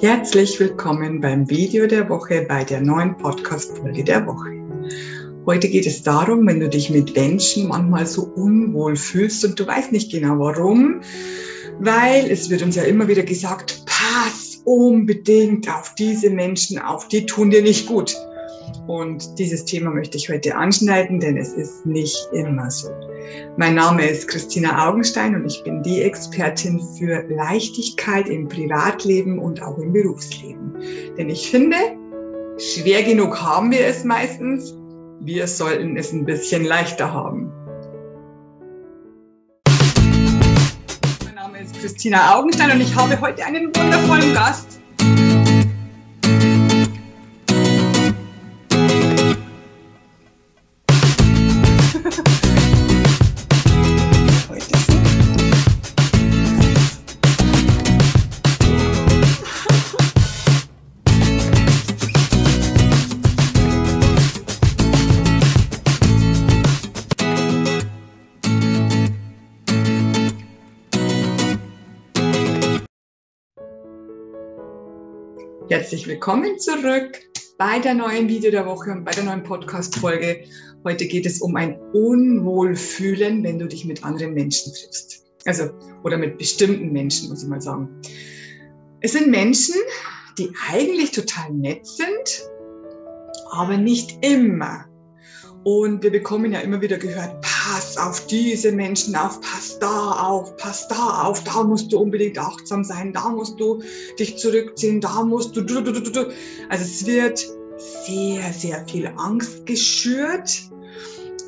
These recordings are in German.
Herzlich willkommen beim Video der Woche bei der neuen Podcast-Folge der Woche. Heute geht es darum, wenn du dich mit Menschen manchmal so unwohl fühlst und du weißt nicht genau warum, weil es wird uns ja immer wieder gesagt, pass unbedingt auf diese Menschen auf, die tun dir nicht gut. Und dieses Thema möchte ich heute anschneiden, denn es ist nicht immer so. Mein Name ist Christina Augenstein und ich bin die Expertin für Leichtigkeit im Privatleben und auch im Berufsleben. Denn ich finde, schwer genug haben wir es meistens. Wir sollten es ein bisschen leichter haben. Mein Name ist Christina Augenstein und ich habe heute einen wundervollen Gast. Herzlich willkommen zurück bei der neuen Video der Woche und bei der neuen Podcast-Folge. Heute geht es um ein Unwohlfühlen, wenn du dich mit anderen Menschen triffst. Also, oder mit bestimmten Menschen, muss ich mal sagen. Es sind Menschen, die eigentlich total nett sind, aber nicht immer. Und wir bekommen ja immer wieder gehört, pass auf diese Menschen auf, pass da auf, pass da auf, da musst du unbedingt achtsam sein, da musst du dich zurückziehen, da musst du. Also es wird sehr, sehr viel Angst geschürt.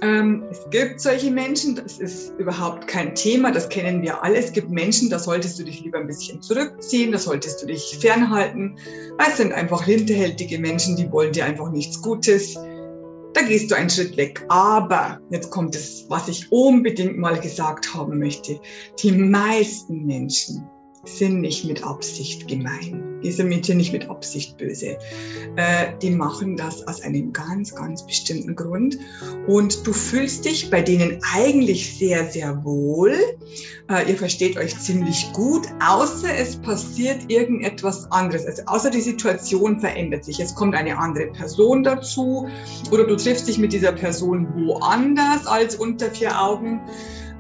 Ähm, es gibt solche Menschen, das ist überhaupt kein Thema, das kennen wir alle. Es gibt Menschen, da solltest du dich lieber ein bisschen zurückziehen, da solltest du dich fernhalten. Es sind einfach hinterhältige Menschen, die wollen dir einfach nichts Gutes gehst du einen Schritt weg. Aber jetzt kommt es, was ich unbedingt mal gesagt haben möchte. Die meisten Menschen sind nicht mit Absicht gemein. Die sind mit dir nicht mit Absicht böse. Äh, die machen das aus einem ganz, ganz bestimmten Grund. Und du fühlst dich bei denen eigentlich sehr, sehr wohl. Äh, ihr versteht euch ziemlich gut, außer es passiert irgendetwas anderes. Also außer die Situation verändert sich. Es kommt eine andere Person dazu oder du triffst dich mit dieser Person woanders als unter vier Augen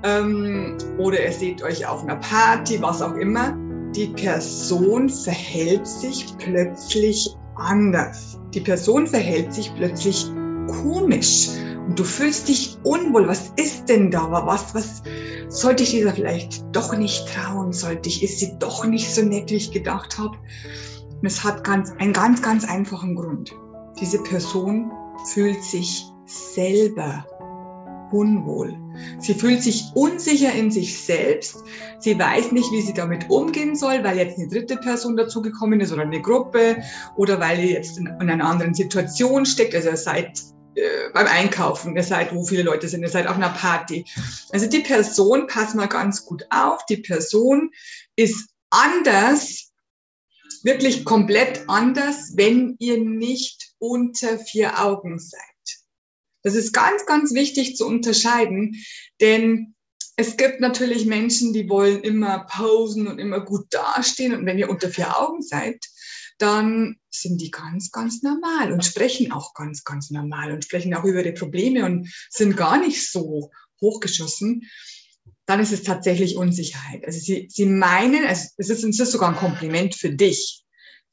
ähm, oder ihr seht euch auf einer Party, was auch immer, die Person verhält sich plötzlich anders. Die Person verhält sich plötzlich komisch und du fühlst dich unwohl. Was ist denn da? Was, was sollte ich dieser vielleicht doch nicht trauen? Sollte ich, ist sie doch nicht so nett, wie ich gedacht habe? Und es hat ganz, einen ganz, ganz einfachen Grund. Diese Person fühlt sich selber unwohl. Sie fühlt sich unsicher in sich selbst. Sie weiß nicht, wie sie damit umgehen soll, weil jetzt eine dritte Person dazugekommen ist oder eine Gruppe oder weil ihr jetzt in, in einer anderen Situation steckt. Also ihr seid äh, beim Einkaufen, ihr seid, wo viele Leute sind, ihr seid auf einer Party. Also die Person, pass mal ganz gut auf, die Person ist anders, wirklich komplett anders, wenn ihr nicht unter vier Augen seid. Das ist ganz, ganz wichtig zu unterscheiden, denn es gibt natürlich Menschen, die wollen immer posen und immer gut dastehen. Und wenn ihr unter vier Augen seid, dann sind die ganz, ganz normal und sprechen auch ganz, ganz normal und sprechen auch über ihre Probleme und sind gar nicht so hochgeschossen. Dann ist es tatsächlich Unsicherheit. Also sie, sie meinen, es ist, es ist sogar ein Kompliment für dich.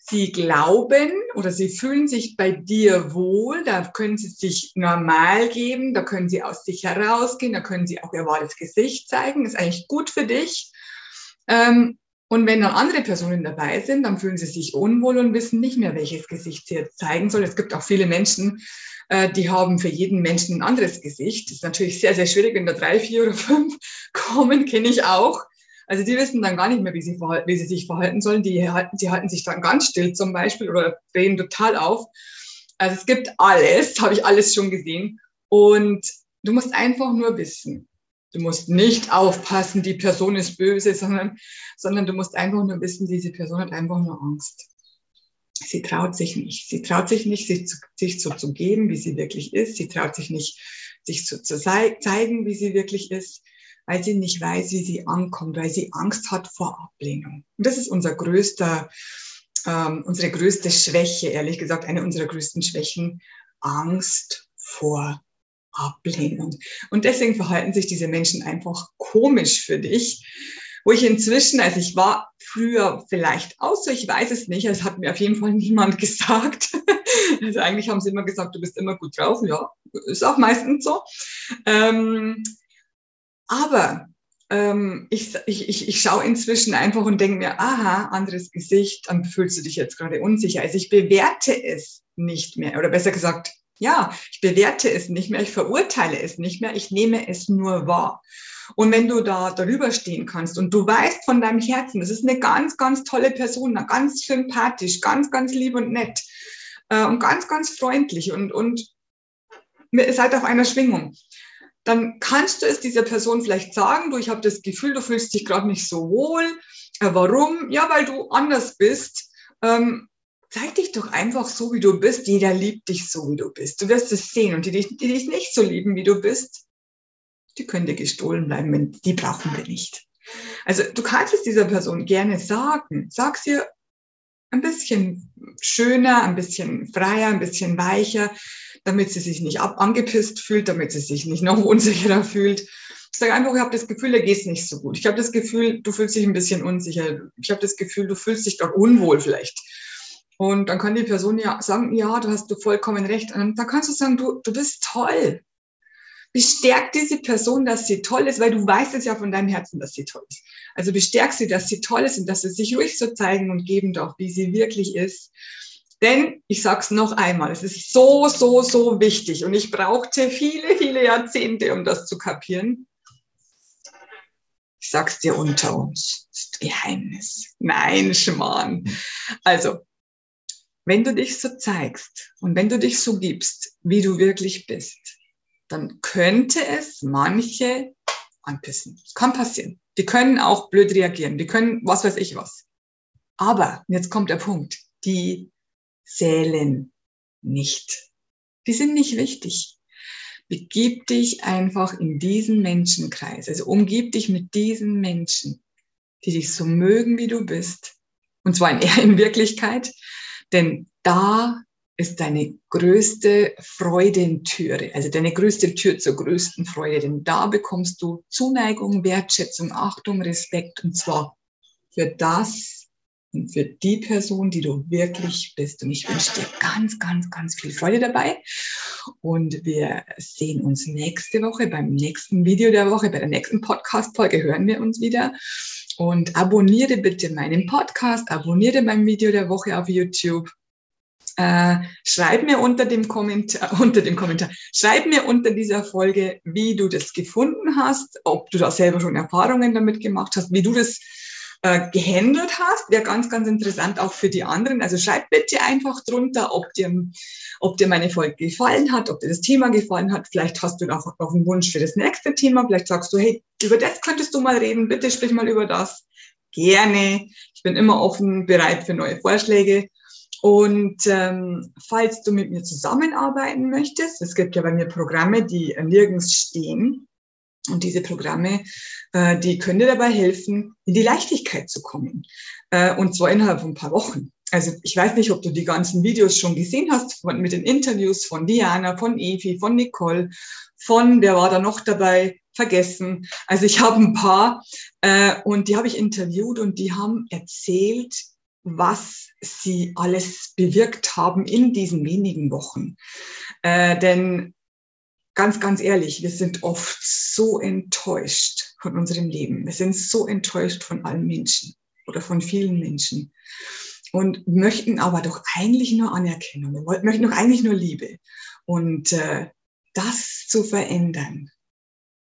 Sie glauben oder sie fühlen sich bei dir wohl, da können sie sich normal geben, da können sie aus sich herausgehen, da können sie auch ihr wahres Gesicht zeigen, ist eigentlich gut für dich. Ähm, und wenn dann andere Personen dabei sind, dann fühlen sie sich unwohl und wissen nicht mehr, welches Gesicht sie jetzt zeigen soll. Es gibt auch viele Menschen, äh, die haben für jeden Menschen ein anderes Gesicht. Das ist natürlich sehr, sehr schwierig, wenn da drei, vier oder fünf kommen, kenne ich auch. Also die wissen dann gar nicht mehr, wie sie, wie sie sich verhalten sollen. Die halten, die halten sich dann ganz still zum Beispiel oder drehen total auf. Also es gibt alles, habe ich alles schon gesehen. Und du musst einfach nur wissen. Du musst nicht aufpassen, die Person ist böse, sondern, sondern du musst einfach nur wissen, diese Person hat einfach nur Angst. Sie traut sich nicht. Sie traut sich nicht, sich, zu, sich so zu geben, wie sie wirklich ist. Sie traut sich nicht, sich zu, zu zeigen, wie sie wirklich ist weil sie nicht weiß, wie sie ankommt, weil sie Angst hat vor Ablehnung. Und das ist unser größter ähm, unsere größte Schwäche, ehrlich gesagt, eine unserer größten Schwächen, Angst vor Ablehnung. Und deswegen verhalten sich diese Menschen einfach komisch für dich. Wo ich inzwischen, also ich war früher vielleicht auch so, ich weiß es nicht, es hat mir auf jeden Fall niemand gesagt. Also eigentlich haben sie immer gesagt, du bist immer gut drauf. Ja, ist auch meistens so. Ähm, aber ähm, ich, ich, ich, schaue inzwischen einfach und denke mir, aha, anderes Gesicht, dann fühlst du dich jetzt gerade unsicher. Also ich bewerte es nicht mehr. Oder besser gesagt, ja, ich bewerte es nicht mehr, ich verurteile es nicht mehr, ich nehme es nur wahr. Und wenn du da darüber stehen kannst und du weißt von deinem Herzen, das ist eine ganz, ganz tolle Person, ganz sympathisch, ganz, ganz lieb und nett äh, und ganz, ganz freundlich und, und seid auf einer Schwingung, dann kannst du es dieser Person vielleicht sagen, du, ich habe das Gefühl, du fühlst dich gerade nicht so wohl. Äh, warum? Ja, weil du anders bist. Ähm, zeig dich doch einfach so, wie du bist. Jeder liebt dich so, wie du bist. Du wirst es sehen. Und die, die, dich nicht so lieben, wie du bist, die können dir gestohlen bleiben. Wenn, die brauchen wir nicht. Also du kannst es dieser Person gerne sagen. Sag ihr ein bisschen schöner, ein bisschen freier, ein bisschen weicher damit sie sich nicht ab angepisst fühlt, damit sie sich nicht noch unsicherer fühlt. Ich sage einfach, ich habe das Gefühl, da geht's nicht so gut. Ich habe das Gefühl, du fühlst dich ein bisschen unsicher. Ich habe das Gefühl, du fühlst dich doch unwohl vielleicht. Und dann kann die Person ja sagen, ja, du hast du vollkommen recht. Und dann kannst du sagen, du, du bist toll. Bestärk diese Person, dass sie toll ist, weil du weißt es ja von deinem Herzen, dass sie toll ist. Also bestärk sie, dass sie toll ist und dass sie sich ruhig so zeigen und geben darf, wie sie wirklich ist. Denn ich sage es noch einmal, es ist so, so, so wichtig und ich brauchte viele, viele Jahrzehnte, um das zu kapieren. Ich sag's dir unter uns, das ist Geheimnis. Nein, Schmarrn. Also, wenn du dich so zeigst und wenn du dich so gibst, wie du wirklich bist, dann könnte es manche anpissen. Das kann passieren. Die können auch blöd reagieren. Die können was weiß ich was. Aber, jetzt kommt der Punkt, die zählen nicht. Die sind nicht wichtig. Begib dich einfach in diesen Menschenkreis. Also umgib dich mit diesen Menschen, die dich so mögen, wie du bist. Und zwar in, in Wirklichkeit. Denn da ist deine größte Freudentüre, also deine größte Tür zur größten Freude. Denn da bekommst du Zuneigung, Wertschätzung, Achtung, Respekt. Und zwar für das, und für die Person, die du wirklich bist. Und ich wünsche dir ganz, ganz, ganz viel Freude dabei. Und wir sehen uns nächste Woche beim nächsten Video der Woche, bei der nächsten Podcast-Folge hören wir uns wieder. Und abonniere bitte meinen Podcast, abonniere mein Video der Woche auf YouTube. Äh, schreib mir unter dem Kommentar, unter dem Kommentar, schreib mir unter dieser Folge, wie du das gefunden hast, ob du da selber schon Erfahrungen damit gemacht hast, wie du das äh, gehandelt hast. Wäre ganz, ganz interessant auch für die anderen. Also schreib bitte einfach drunter, ob dir, ob dir meine Folge gefallen hat, ob dir das Thema gefallen hat. Vielleicht hast du auch noch einen Wunsch für das nächste Thema. Vielleicht sagst du, hey, über das könntest du mal reden. Bitte sprich mal über das. Gerne. Ich bin immer offen, bereit für neue Vorschläge. Und ähm, falls du mit mir zusammenarbeiten möchtest, es gibt ja bei mir Programme, die nirgends stehen, und diese Programme, äh, die können dir dabei helfen, in die Leichtigkeit zu kommen. Äh, und zwar innerhalb von ein paar Wochen. Also ich weiß nicht, ob du die ganzen Videos schon gesehen hast von, mit den Interviews von Diana, von Evi, von Nicole, von, wer war da noch dabei? Vergessen. Also ich habe ein paar äh, und die habe ich interviewt und die haben erzählt, was sie alles bewirkt haben in diesen wenigen Wochen. Äh, denn ganz, ganz ehrlich, wir sind oft so enttäuscht von unserem Leben. Wir sind so enttäuscht von allen Menschen oder von vielen Menschen und möchten aber doch eigentlich nur Anerkennung. Wir möchten doch eigentlich nur Liebe. Und äh, das zu verändern,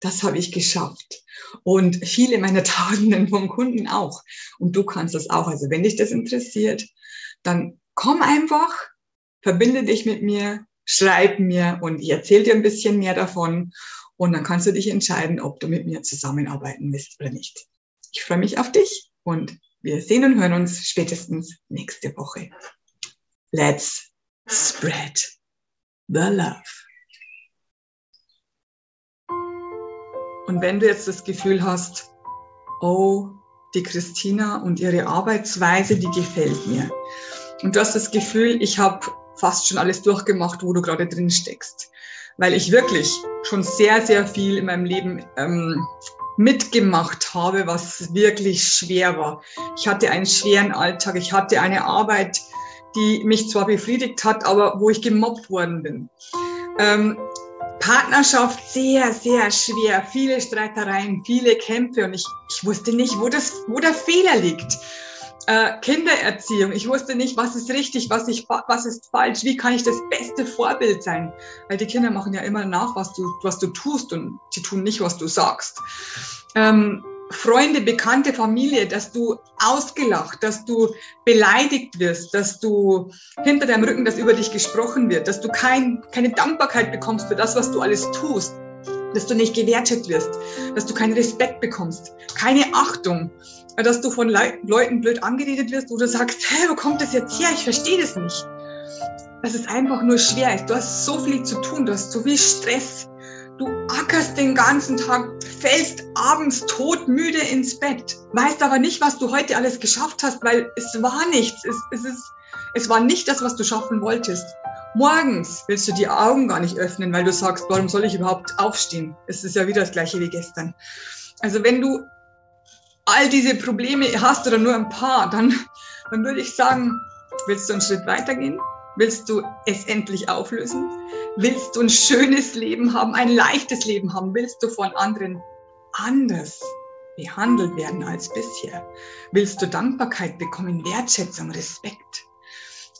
das habe ich geschafft. Und viele meiner Tausenden von Kunden auch. Und du kannst das auch. Also wenn dich das interessiert, dann komm einfach, verbinde dich mit mir, schreib mir und ich erzähle dir ein bisschen mehr davon und dann kannst du dich entscheiden, ob du mit mir zusammenarbeiten willst oder nicht. Ich freue mich auf dich und wir sehen und hören uns spätestens nächste Woche. Let's spread the love. Und wenn du jetzt das Gefühl hast, oh die Christina und ihre Arbeitsweise, die gefällt mir. Und du hast das Gefühl, ich habe fast schon alles durchgemacht, wo du gerade drin steckst. Weil ich wirklich schon sehr, sehr viel in meinem Leben ähm, mitgemacht habe, was wirklich schwer war. Ich hatte einen schweren Alltag, ich hatte eine Arbeit, die mich zwar befriedigt hat, aber wo ich gemobbt worden bin. Ähm, Partnerschaft sehr, sehr schwer, viele Streitereien, viele Kämpfe und ich, ich wusste nicht, wo, das, wo der Fehler liegt. Äh, Kindererziehung, ich wusste nicht, was ist richtig, was, ich, was ist falsch, wie kann ich das beste Vorbild sein? Weil die Kinder machen ja immer nach, was du, was du tust und sie tun nicht, was du sagst. Ähm, Freunde, Bekannte, Familie, dass du ausgelacht, dass du beleidigt wirst, dass du hinter deinem Rücken, dass über dich gesprochen wird, dass du kein, keine Dankbarkeit bekommst für das, was du alles tust, dass du nicht gewertet wirst, dass du keinen Respekt bekommst, keine Achtung, dass du von Le Leuten blöd angeredet wirst, du sagst, hä, wo kommt das jetzt her? Ich verstehe das nicht. Dass es einfach nur schwer ist. Du hast so viel zu tun, du hast so viel Stress. Du ackerst den ganzen Tag, fällst abends todmüde ins Bett, weißt aber nicht, was du heute alles geschafft hast, weil es war nichts. Es, es, ist, es war nicht das, was du schaffen wolltest. Morgens willst du die Augen gar nicht öffnen, weil du sagst, warum soll ich überhaupt aufstehen? Es ist ja wieder das gleiche wie gestern. Also wenn du all diese Probleme hast oder nur ein paar, dann, dann würde ich sagen, willst du einen Schritt weitergehen? Willst du es endlich auflösen? Willst du ein schönes Leben haben, ein leichtes Leben haben? Willst du von anderen anders behandelt werden als bisher? Willst du Dankbarkeit bekommen, Wertschätzung, Respekt?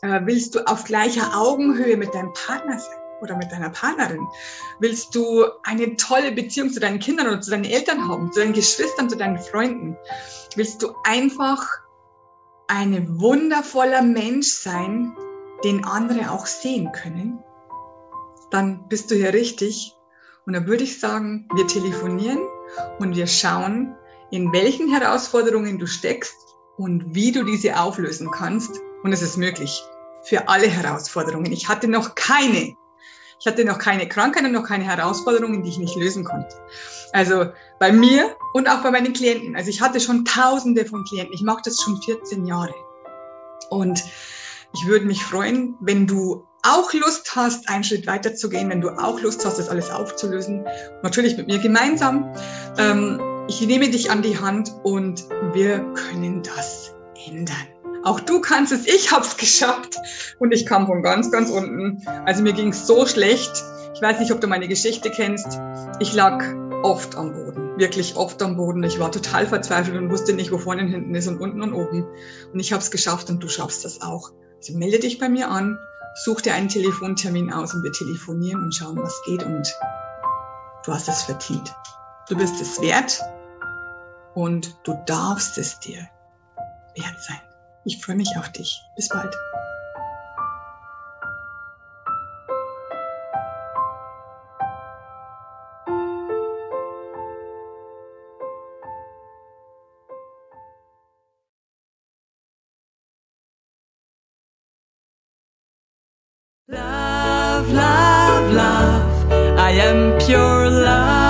Äh, willst du auf gleicher Augenhöhe mit deinem Partner sein oder mit deiner Partnerin? Willst du eine tolle Beziehung zu deinen Kindern oder zu deinen Eltern haben, zu deinen Geschwistern, zu deinen Freunden? Willst du einfach ein wundervoller Mensch sein, den andere auch sehen können, dann bist du hier richtig. Und dann würde ich sagen, wir telefonieren und wir schauen, in welchen Herausforderungen du steckst und wie du diese auflösen kannst. Und es ist möglich für alle Herausforderungen. Ich hatte noch keine. Ich hatte noch keine Krankheit und noch keine Herausforderungen, die ich nicht lösen konnte. Also bei mir und auch bei meinen Klienten. Also ich hatte schon tausende von Klienten. Ich mache das schon 14 Jahre. Und ich würde mich freuen, wenn du auch Lust hast, einen Schritt weiter zu gehen, wenn du auch Lust hast, das alles aufzulösen. Natürlich mit mir gemeinsam. Ähm, ich nehme dich an die Hand und wir können das ändern. Auch du kannst es, ich habe es geschafft und ich kam von ganz, ganz unten. Also mir ging es so schlecht. Ich weiß nicht, ob du meine Geschichte kennst. Ich lag oft am Boden, wirklich oft am Boden. Ich war total verzweifelt und wusste nicht, wo vorne und hinten ist und unten und oben. Und ich habe es geschafft und du schaffst das auch. Also melde dich bei mir an, such dir einen Telefontermin aus und wir telefonieren und schauen, was geht und du hast es verdient. Du bist es wert und du darfst es dir wert sein. Ich freue mich auf dich. Bis bald. Love, love, love. I am pure love.